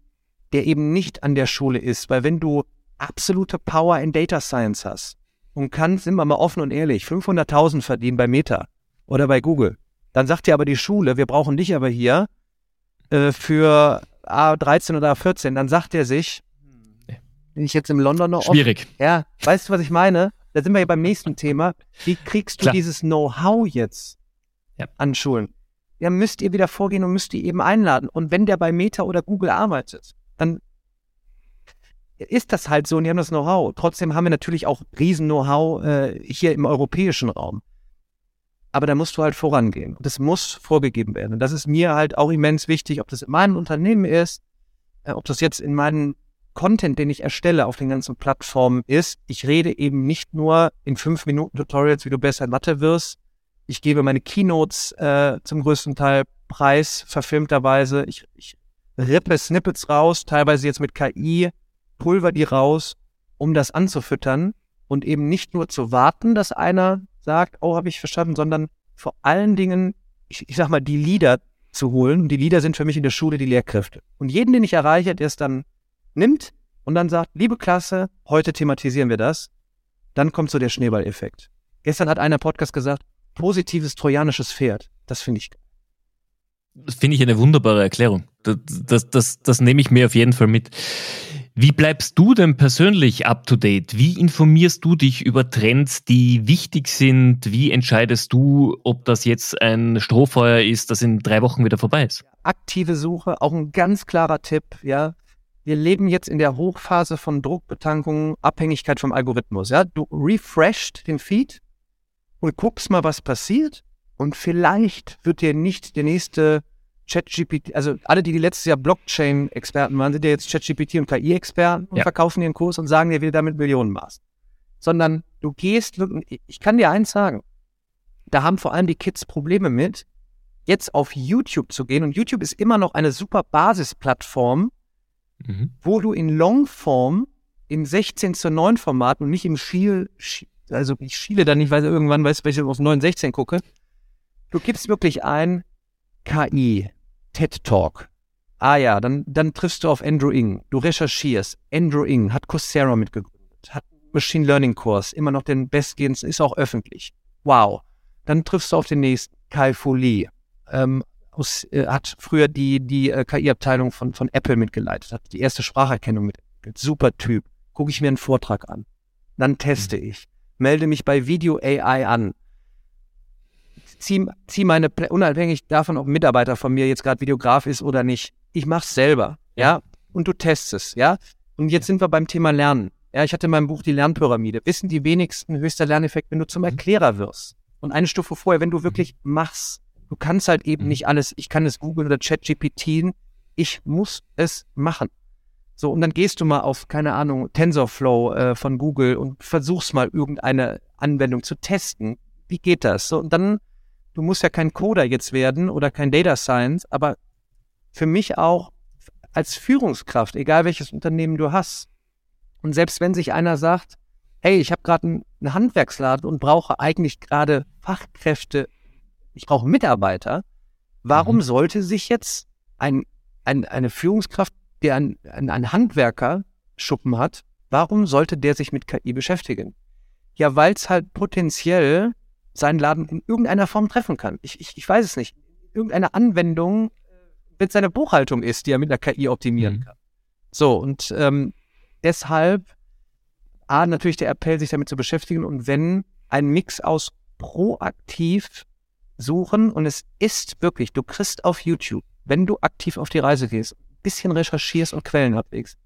Speaker 3: der eben nicht an der Schule ist. Weil wenn du absolute Power in Data Science hast und kannst, sind wir mal offen und ehrlich, 500.000 verdienen bei Meta oder bei Google, dann sagt dir aber die Schule, wir brauchen dich aber hier äh, für A13 oder A14, dann sagt er sich, bin ich jetzt im Londoner
Speaker 1: Schwierig.
Speaker 3: Off ja, weißt du, was ich meine? Da sind wir ja beim nächsten Thema. Wie kriegst du Klar. dieses Know-how jetzt ja. an Schulen? Ja, müsst ihr wieder vorgehen und müsst ihr eben einladen. Und wenn der bei Meta oder Google arbeitet, dann ist das halt so und die haben das Know-how. Trotzdem haben wir natürlich auch Riesen-Know-how äh, hier im europäischen Raum. Aber da musst du halt vorangehen. Das muss vorgegeben werden. Und das ist mir halt auch immens wichtig, ob das in meinem Unternehmen ist, äh, ob das jetzt in meinem Content, den ich erstelle auf den ganzen Plattformen ist. Ich rede eben nicht nur in fünf Minuten Tutorials, wie du besser in Mathe wirst. Ich gebe meine Keynotes äh, zum größten Teil preis, verfilmterweise. Ich, ich rippe Snippets raus, teilweise jetzt mit KI, pulver die raus, um das anzufüttern und eben nicht nur zu warten, dass einer sagt, oh, habe ich verstanden, sondern vor allen Dingen, ich, ich sag mal, die Leader zu holen. Die Leader sind für mich in der Schule die Lehrkräfte. Und jeden, den ich erreiche, der es dann nimmt und dann sagt, liebe Klasse, heute thematisieren wir das, dann kommt so der Schneeballeffekt. Gestern hat einer Podcast gesagt, positives trojanisches Pferd. Das finde ich
Speaker 1: das finde ich eine wunderbare Erklärung. Das, das, das, das nehme ich mir auf jeden Fall mit. Wie bleibst du denn persönlich up to date? Wie informierst du dich über Trends, die wichtig sind? Wie entscheidest du, ob das jetzt ein Strohfeuer ist, das in drei Wochen wieder vorbei ist?
Speaker 3: Aktive Suche, auch ein ganz klarer Tipp, ja. Wir leben jetzt in der Hochphase von Druckbetankung, Abhängigkeit vom Algorithmus, ja. Du refresht den Feed und guckst mal, was passiert und vielleicht wird dir nicht der nächste ChatGPT, also alle, die, die letztes Jahr Blockchain-Experten waren, sind ja jetzt ChatGPT und KI-Experten und ja. verkaufen ihren Kurs und sagen, der will damit Millionen maß. Sondern du gehst ich kann dir eins sagen, da haben vor allem die Kids Probleme mit, jetzt auf YouTube zu gehen. Und YouTube ist immer noch eine super Basisplattform, mhm. wo du in Longform im 16 zu 9 Format und nicht im Schiel, also ich schiele da nicht, weil irgendwann weiß, wenn ich auf 9, 16 gucke. Du gibst wirklich ein KI, TED Talk. Ah ja, dann, dann triffst du auf Andrew Ng. Du recherchierst. Andrew Ng hat Coursera mitgegründet, hat Machine Learning Kurs, immer noch den bestgehendsten, ist auch öffentlich. Wow. Dann triffst du auf den nächsten, Kai Fu Lee. Ähm, aus, äh, hat früher die, die äh, KI-Abteilung von, von Apple mitgeleitet, hat die erste Spracherkennung mitentwickelt. Super Typ. Gucke ich mir einen Vortrag an. Dann teste mhm. ich. Melde mich bei Video AI an ziehe zieh meine, unabhängig davon, ob ein Mitarbeiter von mir jetzt gerade Videograf ist oder nicht, ich mache es selber, ja, und du testest es, ja. Und jetzt sind wir beim Thema Lernen. Ja, ich hatte in meinem Buch die Lernpyramide. Wissen die wenigsten höchster Lerneffekt, wenn du zum mhm. Erklärer wirst. Und eine Stufe vorher, wenn du wirklich machst. Du kannst halt eben mhm. nicht alles, ich kann es googeln oder ChatGPT, ich muss es machen. So, und dann gehst du mal auf, keine Ahnung, TensorFlow äh, von Google und versuchst mal irgendeine Anwendung zu testen. Wie geht das? So, und dann du musst ja kein Coder jetzt werden oder kein Data Science, aber für mich auch als Führungskraft, egal welches Unternehmen du hast. Und selbst wenn sich einer sagt, hey, ich habe gerade einen Handwerksladen und brauche eigentlich gerade Fachkräfte, ich brauche Mitarbeiter, warum mhm. sollte sich jetzt ein, ein, eine Führungskraft, der einen, einen Handwerker-Schuppen hat, warum sollte der sich mit KI beschäftigen? Ja, weil es halt potenziell seinen Laden in irgendeiner Form treffen kann. Ich, ich, ich weiß es nicht. Irgendeine Anwendung, wenn es seine Buchhaltung ist, die er mit der KI optimieren mhm. kann. So, und ähm, deshalb, A, natürlich der Appell, sich damit zu beschäftigen und wenn ein Mix aus proaktiv suchen und es ist wirklich, du kriegst auf YouTube, wenn du aktiv auf die Reise gehst, bisschen recherchierst und Quellen abwägst,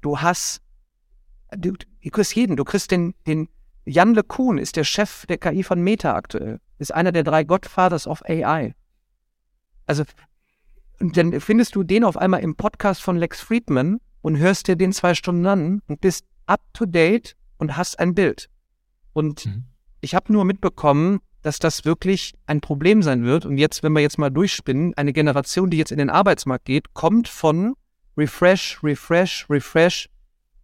Speaker 3: du hast, du, du kriegst jeden, du kriegst den, den Jan LeCun ist der Chef der KI von Meta aktuell. Ist einer der drei Godfathers of AI. Also, dann findest du den auf einmal im Podcast von Lex Friedman und hörst dir den zwei Stunden an und bist up to date und hast ein Bild. Und mhm. ich habe nur mitbekommen, dass das wirklich ein Problem sein wird. Und jetzt, wenn wir jetzt mal durchspinnen, eine Generation, die jetzt in den Arbeitsmarkt geht, kommt von Refresh, Refresh, Refresh,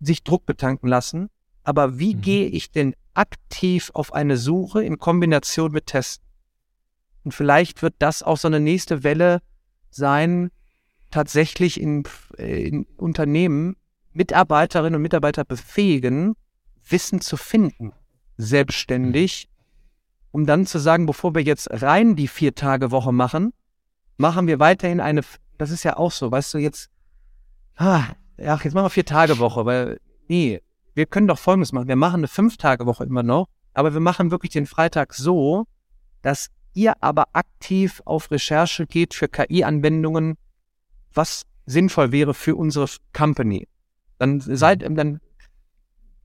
Speaker 3: sich Druck betanken lassen. Aber wie mhm. gehe ich denn aktiv auf eine Suche in Kombination mit Testen. Und vielleicht wird das auch so eine nächste Welle sein, tatsächlich in, in Unternehmen Mitarbeiterinnen und Mitarbeiter befähigen, Wissen zu finden, selbstständig, um dann zu sagen, bevor wir jetzt rein die vier Tage Woche machen, machen wir weiterhin eine, das ist ja auch so, weißt du, jetzt, ah, ach, jetzt machen wir vier Tage Woche, weil, nee, wir können doch Folgendes machen. Wir machen eine Fünf-Tage-Woche immer noch, aber wir machen wirklich den Freitag so, dass ihr aber aktiv auf Recherche geht für KI-Anwendungen, was sinnvoll wäre für unsere Company. Dann seid, mhm. dann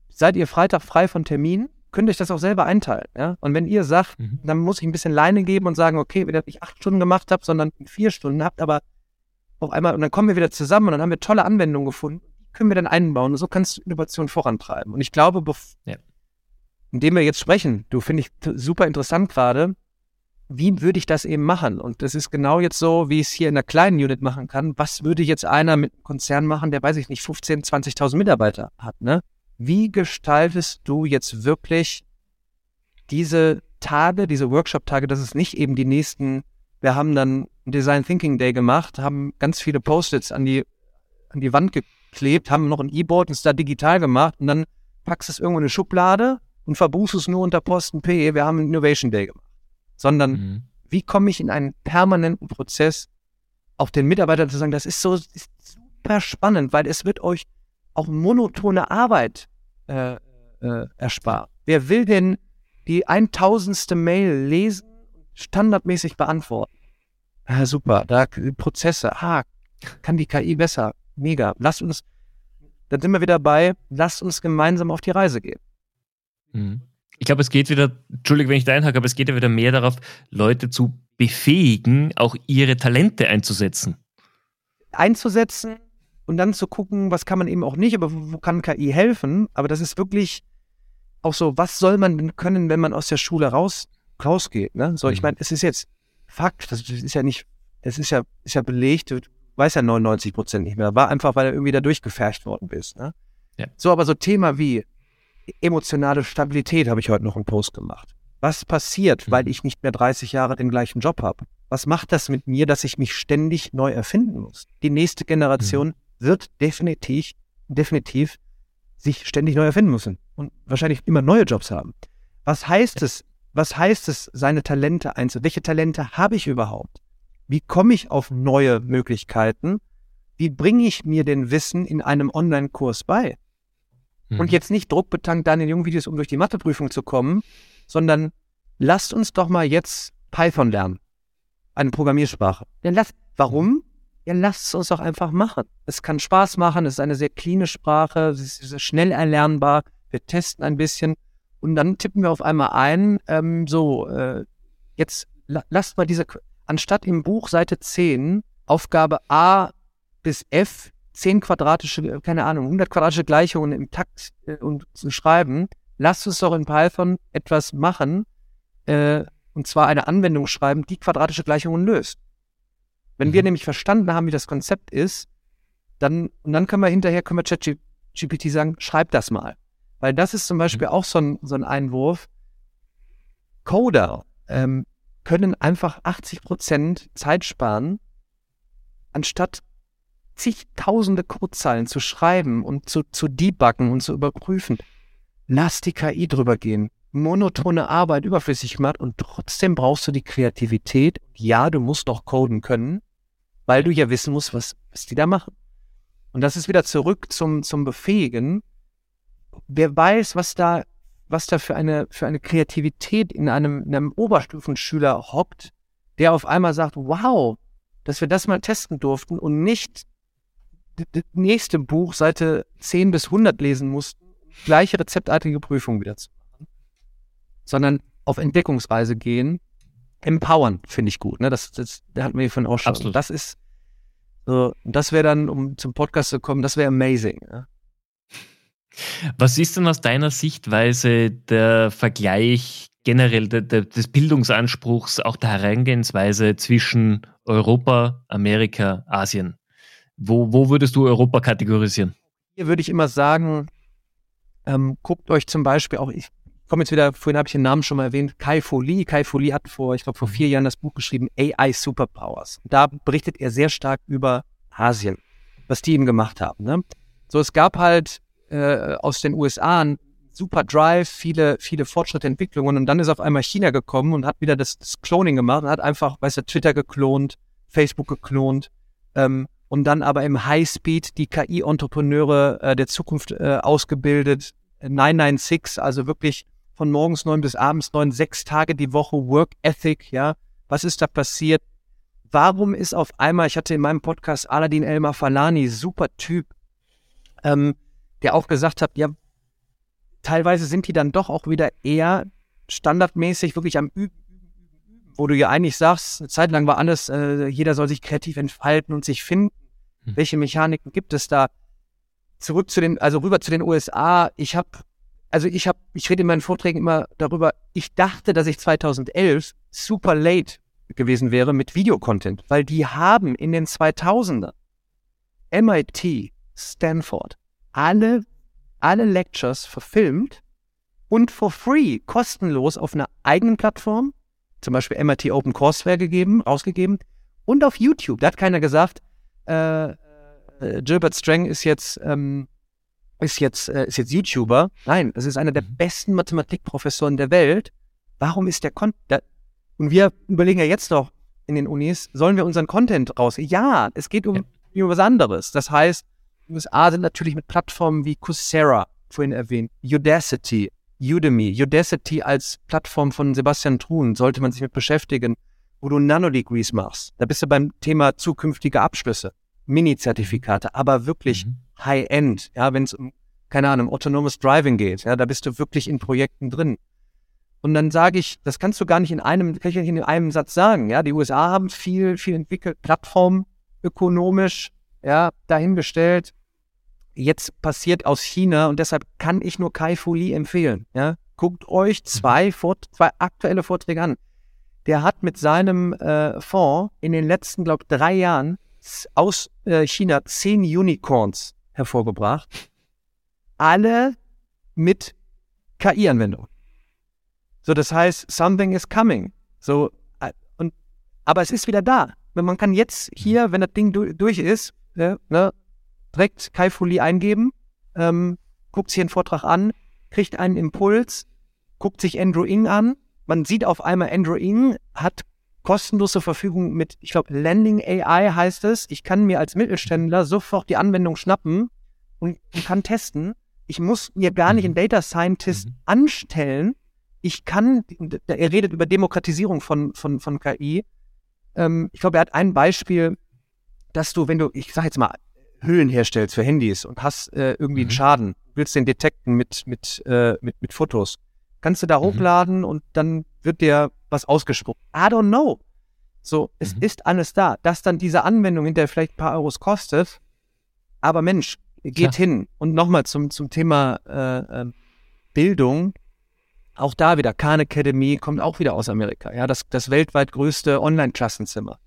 Speaker 3: seid ihr Freitag frei von Termin, könnt euch das auch selber einteilen. Ja? Und wenn ihr sagt, mhm. dann muss ich ein bisschen Leine geben und sagen, okay, wenn ihr nicht acht Stunden gemacht habt, sondern vier Stunden habt, aber auf einmal, und dann kommen wir wieder zusammen und dann haben wir tolle Anwendungen gefunden können wir dann einbauen? Und so kannst du Innovation vorantreiben. Und ich glaube, ja. indem wir jetzt sprechen, du finde ich super interessant gerade, wie würde ich das eben machen? Und das ist genau jetzt so, wie ich es hier in einer kleinen Unit machen kann. Was würde jetzt einer mit einem Konzern machen, der, weiß ich nicht, 15, 20.000 Mitarbeiter hat, ne? Wie gestaltest du jetzt wirklich diese Tage, diese Workshop-Tage, dass es nicht eben die nächsten, wir haben dann Design Thinking Day gemacht, haben ganz viele Post-its an die, an die Wand ge klebt, haben noch ein E-Board und es da digital gemacht und dann packst du es irgendwo in eine Schublade und verbuchst es nur unter Posten P, wir haben einen Innovation Day gemacht. Sondern mhm. wie komme ich in einen permanenten Prozess, auch den Mitarbeitern zu sagen, das ist so ist super spannend, weil es wird euch auch monotone Arbeit äh, äh, erspart. Wer will denn die eintausendste Mail lesen und standardmäßig beantworten? Ah, super, da Prozesse, ah, kann die KI besser. Mega. Lasst uns, dann sind wir wieder bei, lasst uns gemeinsam auf die Reise gehen.
Speaker 1: Mhm. Ich glaube, es geht wieder, Entschuldigung, wenn ich da einhake, aber es geht ja wieder mehr darauf, Leute zu befähigen, auch ihre Talente einzusetzen.
Speaker 3: Einzusetzen und dann zu gucken, was kann man eben auch nicht, aber wo kann KI helfen? Aber das ist wirklich auch so, was soll man denn können, wenn man aus der Schule raus, rausgeht? Ne? So, mhm. ich meine, es ist jetzt Fakt, das ist ja nicht, es ist ja, ist ja belegt, du weißt ja 99 Prozent nicht mehr. War einfach, weil du irgendwie da durchgefercht worden bist. Ne? Ja. So, aber so Thema wie emotionale Stabilität habe ich heute noch einen Post gemacht. Was passiert, mhm. weil ich nicht mehr 30 Jahre den gleichen Job habe? Was macht das mit mir, dass ich mich ständig neu erfinden muss? Die nächste Generation mhm. Wird definitiv, definitiv sich ständig neu erfinden müssen und wahrscheinlich immer neue Jobs haben. Was heißt es? Was heißt es, seine Talente einzusetzen? Welche Talente habe ich überhaupt? Wie komme ich auf neue Möglichkeiten? Wie bringe ich mir den Wissen in einem Online-Kurs bei? Mhm. Und jetzt nicht druckbetankt da in den jungen Videos, um durch die Matheprüfung zu kommen, sondern lasst uns doch mal jetzt Python lernen. Eine Programmiersprache. Ja, lasst, warum? Ja, lasst es uns doch einfach machen. Es kann Spaß machen, es ist eine sehr cleane Sprache, es ist schnell erlernbar. Wir testen ein bisschen und dann tippen wir auf einmal ein, ähm, so, äh, jetzt la lasst mal diese, anstatt im Buch Seite 10, Aufgabe A bis F 10 quadratische, keine Ahnung, 100 quadratische Gleichungen im Takt äh, und zu schreiben, lasst uns doch in Python etwas machen, äh, und zwar eine Anwendung schreiben, die quadratische Gleichungen löst. Wenn mhm. wir nämlich verstanden haben, wie das Konzept ist, dann, und dann können wir hinterher, können wir ChatGPT sagen, schreib das mal. Weil das ist zum Beispiel mhm. auch so ein, so ein Einwurf. Coder ähm, können einfach 80 Prozent Zeit sparen, anstatt zigtausende Codezeilen zu schreiben und zu, zu debuggen und zu überprüfen. Lass die KI drüber gehen. Monotone Arbeit überflüssig gemacht und trotzdem brauchst du die Kreativität. Ja, du musst doch coden können, weil du ja wissen musst, was, was die da machen. Und das ist wieder zurück zum, zum Befähigen. Wer weiß, was da, was da für eine, für eine Kreativität in einem, in einem Oberstufenschüler hockt, der auf einmal sagt, wow, dass wir das mal testen durften und nicht das nächste Buch, Seite 10 bis 100 lesen mussten, gleiche rezeptartige Prüfung wieder zu machen, sondern auf Entdeckungsreise gehen, empowern, finde ich gut. Ne? Das, das, da hatten wir von auch schon. Absolut. Das ist, so, das wäre dann, um zum Podcast zu kommen, das wäre amazing. Ja?
Speaker 1: Was ist denn aus deiner Sichtweise der Vergleich generell de, de, des Bildungsanspruchs, auch der Herangehensweise zwischen Europa, Amerika, Asien? Wo, wo würdest du Europa kategorisieren?
Speaker 3: Hier würde ich immer sagen, ähm, guckt euch zum Beispiel auch, ich komme jetzt wieder, vorhin habe ich den Namen schon mal erwähnt, Kai Lee. Kai Lee hat vor, ich glaube, vor vier Jahren das Buch geschrieben, AI Superpowers. Da berichtet er sehr stark über Asien, was die ihm gemacht haben. Ne? So, es gab halt äh, aus den USA ein super Drive, viele, viele Fortschritte, Entwicklungen und dann ist auf einmal China gekommen und hat wieder das, das Cloning gemacht und hat einfach, weißt du, Twitter geklont, Facebook geklont, ähm, und dann aber im Highspeed die KI-Entrepreneure äh, der Zukunft äh, ausgebildet. 996, also wirklich von morgens neun bis abends neun, sechs Tage die Woche Work Ethic, ja. Was ist da passiert? Warum ist auf einmal, ich hatte in meinem Podcast Aladin Elmar Falani, super Typ, ähm, der auch gesagt hat, ja, teilweise sind die dann doch auch wieder eher standardmäßig wirklich am Üben wo du ja eigentlich sagst, eine Zeit lang war alles, äh, jeder soll sich kreativ entfalten und sich finden. Hm. Welche Mechaniken gibt es da? Zurück zu den, also rüber zu den USA. Ich habe, also ich habe, ich rede in meinen Vorträgen immer darüber, ich dachte, dass ich 2011 super late gewesen wäre mit Videocontent, weil die haben in den 2000er MIT, Stanford, alle, alle Lectures verfilmt und for free, kostenlos auf einer eigenen Plattform, zum Beispiel MIT Open Courseware gegeben, ausgegeben und auf YouTube. Da hat keiner gesagt, äh, äh, Gilbert Strang ist jetzt, ähm, ist jetzt, äh, ist jetzt YouTuber. Nein, es ist einer der mhm. besten Mathematikprofessoren der Welt. Warum ist der Content? Und wir überlegen ja jetzt noch in den Unis, sollen wir unseren Content raus? Ja, es geht um, ja. um was anderes. Das heißt, USA sind natürlich mit Plattformen wie Coursera, vorhin erwähnt, Udacity, Udemy, Udacity als Plattform von Sebastian Truhn sollte man sich mit beschäftigen, wo du Nanodegrees machst. Da bist du beim Thema zukünftige Abschlüsse, Mini-Zertifikate, aber wirklich mhm. High-End, ja, wenn es um, keine Ahnung, autonomes Driving geht, ja, da bist du wirklich in Projekten drin. Und dann sage ich, das kannst du gar nicht in einem, kann ich nicht in einem Satz sagen. Ja, die USA haben viel, viel entwickelt, Plattform ökonomisch, ja, dahingestellt. Jetzt passiert aus China und deshalb kann ich nur Kai Fu Lee empfehlen. Ja, guckt euch mhm. zwei, Vort zwei aktuelle Vorträge an. Der hat mit seinem äh, Fonds in den letzten, glaube ich, drei Jahren aus äh, China zehn Unicorns hervorgebracht. Alle mit KI-Anwendung. So, das heißt, something is coming. So, äh, und, aber es ist wieder da. Man kann jetzt hier, wenn das Ding du, durch ist, äh, ne, direkt Kai Fuli eingeben, ähm, guckt sich den Vortrag an, kriegt einen Impuls, guckt sich Andrew Ng an. Man sieht auf einmal, Andrew Ng hat kostenlos zur Verfügung mit, ich glaube, Landing AI heißt es. Ich kann mir als Mittelständler sofort die Anwendung schnappen und, und kann testen. Ich muss mir gar nicht einen Data Scientist mhm. anstellen, ich kann, er redet über Demokratisierung von, von, von KI. Ähm, ich glaube, er hat ein Beispiel, dass du, wenn du, ich sag jetzt mal, Hüllen herstellst für Handys und hast äh, irgendwie mhm. einen Schaden, willst den detekten mit, mit, äh, mit, mit Fotos, kannst du da mhm. hochladen und dann wird dir was ausgesprochen. I don't know. So, es mhm. ist alles da. Dass dann diese Anwendung hinterher vielleicht ein paar Euros kostet, aber Mensch, geht Klar. hin. Und nochmal zum, zum Thema äh, ähm, Bildung. Auch da wieder, Khan Academy kommt auch wieder aus Amerika. Ja, das, das weltweit größte Online-Klassenzimmer.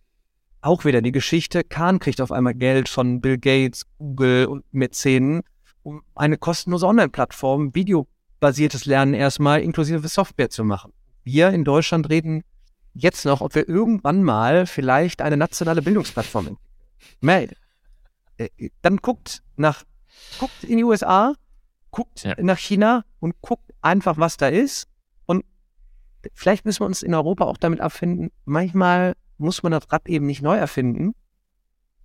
Speaker 3: Auch wieder die Geschichte, Khan kriegt auf einmal Geld von Bill Gates, Google und Mäzenen, um eine kostenlose Online-Plattform, videobasiertes Lernen erstmal inklusive Software zu machen. Wir in Deutschland reden jetzt noch, ob wir irgendwann mal vielleicht eine nationale Bildungsplattform entwickeln. Äh, dann guckt nach, guckt in die USA, guckt ja. nach China und guckt einfach, was da ist. Und vielleicht müssen wir uns in Europa auch damit abfinden. Manchmal muss man das Rad eben nicht neu erfinden,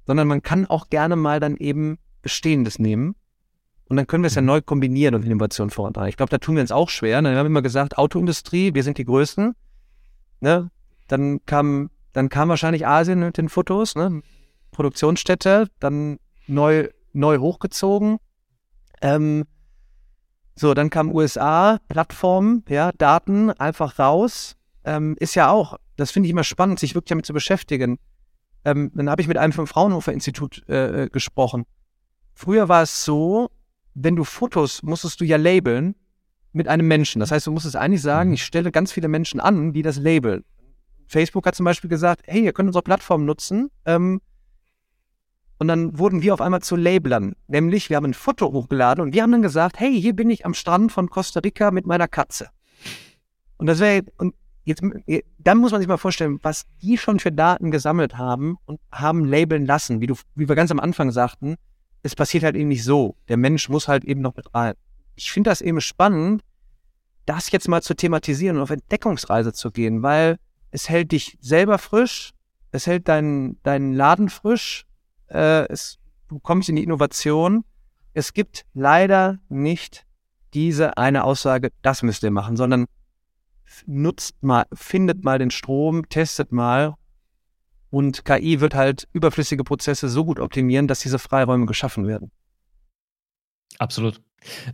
Speaker 3: sondern man kann auch gerne mal dann eben Bestehendes nehmen. Und dann können wir es ja mhm. neu kombinieren und Innovation vorantreiben. Ich glaube, da tun wir uns auch schwer. Ne? Wir haben immer gesagt, Autoindustrie, wir sind die Größten. Ne? Dann kam, dann kam wahrscheinlich Asien mit den Fotos, ne? Produktionsstätte, dann neu, neu hochgezogen. Ähm, so, dann kam USA, Plattformen, ja, Daten einfach raus. Ähm, ist ja auch, das finde ich immer spannend, sich wirklich damit zu beschäftigen. Ähm, dann habe ich mit einem vom Fraunhofer Institut äh, äh, gesprochen. Früher war es so, wenn du Fotos musstest du ja labeln mit einem Menschen. Das heißt, du musstest eigentlich sagen, mhm. ich stelle ganz viele Menschen an, die das labeln. Facebook hat zum Beispiel gesagt, hey, ihr könnt unsere Plattform nutzen. Ähm, und dann wurden wir auf einmal zu Labelern. Nämlich, wir haben ein Foto hochgeladen und wir haben dann gesagt, hey, hier bin ich am Strand von Costa Rica mit meiner Katze. Und das wäre, und jetzt, dann muss man sich mal vorstellen, was die schon für Daten gesammelt haben und haben labeln lassen, wie du, wie wir ganz am Anfang sagten. Es passiert halt eben nicht so. Der Mensch muss halt eben noch mit rein. Ich finde das eben spannend, das jetzt mal zu thematisieren und auf Entdeckungsreise zu gehen, weil es hält dich selber frisch, es hält deinen, deinen Laden frisch, äh, es, du kommst in die Innovation. Es gibt leider nicht diese eine Aussage, das müsst ihr machen, sondern nutzt mal, findet mal den Strom, testet mal und KI wird halt überflüssige Prozesse so gut optimieren, dass diese Freiräume geschaffen werden.
Speaker 1: Absolut.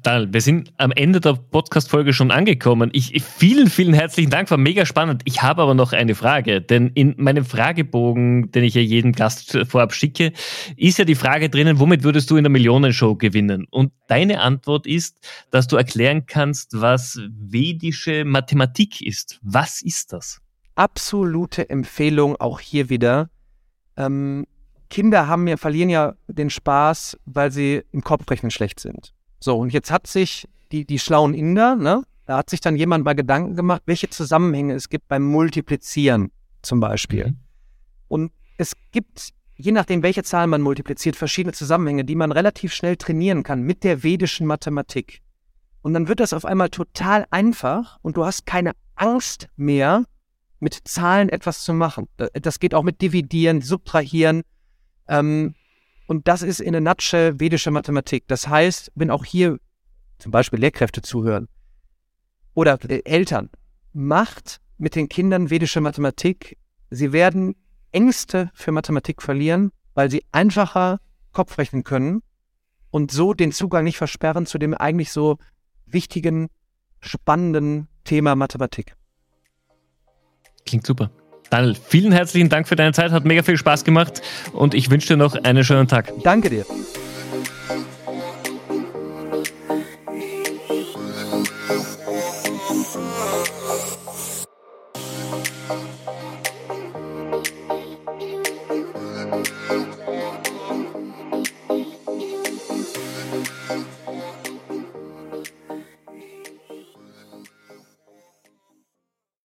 Speaker 1: Daniel, wir sind am Ende der Podcast-Folge schon angekommen. Ich, vielen, vielen herzlichen Dank, war mega spannend. Ich habe aber noch eine Frage, denn in meinem Fragebogen, den ich ja jedem Gast vorab schicke, ist ja die Frage drinnen, womit würdest du in der Millionenshow gewinnen? Und deine Antwort ist, dass du erklären kannst, was vedische Mathematik ist. Was ist das?
Speaker 3: Absolute Empfehlung auch hier wieder. Ähm, Kinder haben ja, verlieren ja den Spaß, weil sie im Kopfrechnen schlecht sind. So, und jetzt hat sich die, die schlauen Inder, ne, da hat sich dann jemand mal Gedanken gemacht, welche Zusammenhänge es gibt beim Multiplizieren zum Beispiel. Mhm. Und es gibt, je nachdem, welche Zahlen man multipliziert, verschiedene Zusammenhänge, die man relativ schnell trainieren kann mit der vedischen Mathematik. Und dann wird das auf einmal total einfach und du hast keine Angst mehr, mit Zahlen etwas zu machen. Das geht auch mit Dividieren, Subtrahieren. Ähm, Und das ist in a nutshell vedische Mathematik. Das heißt, wenn auch hier zum Beispiel Lehrkräfte zuhören oder äh, Eltern, macht mit den Kindern vedische Mathematik. Sie werden Ängste für Mathematik verlieren, weil sie einfacher Kopf rechnen können und so den Zugang nicht versperren zu dem eigentlich so wichtigen, spannenden Thema Mathematik.
Speaker 1: Klingt super. Daniel, vielen herzlichen Dank für deine Zeit, hat mega viel Spaß gemacht und ich wünsche dir noch einen schönen Tag.
Speaker 3: Danke dir.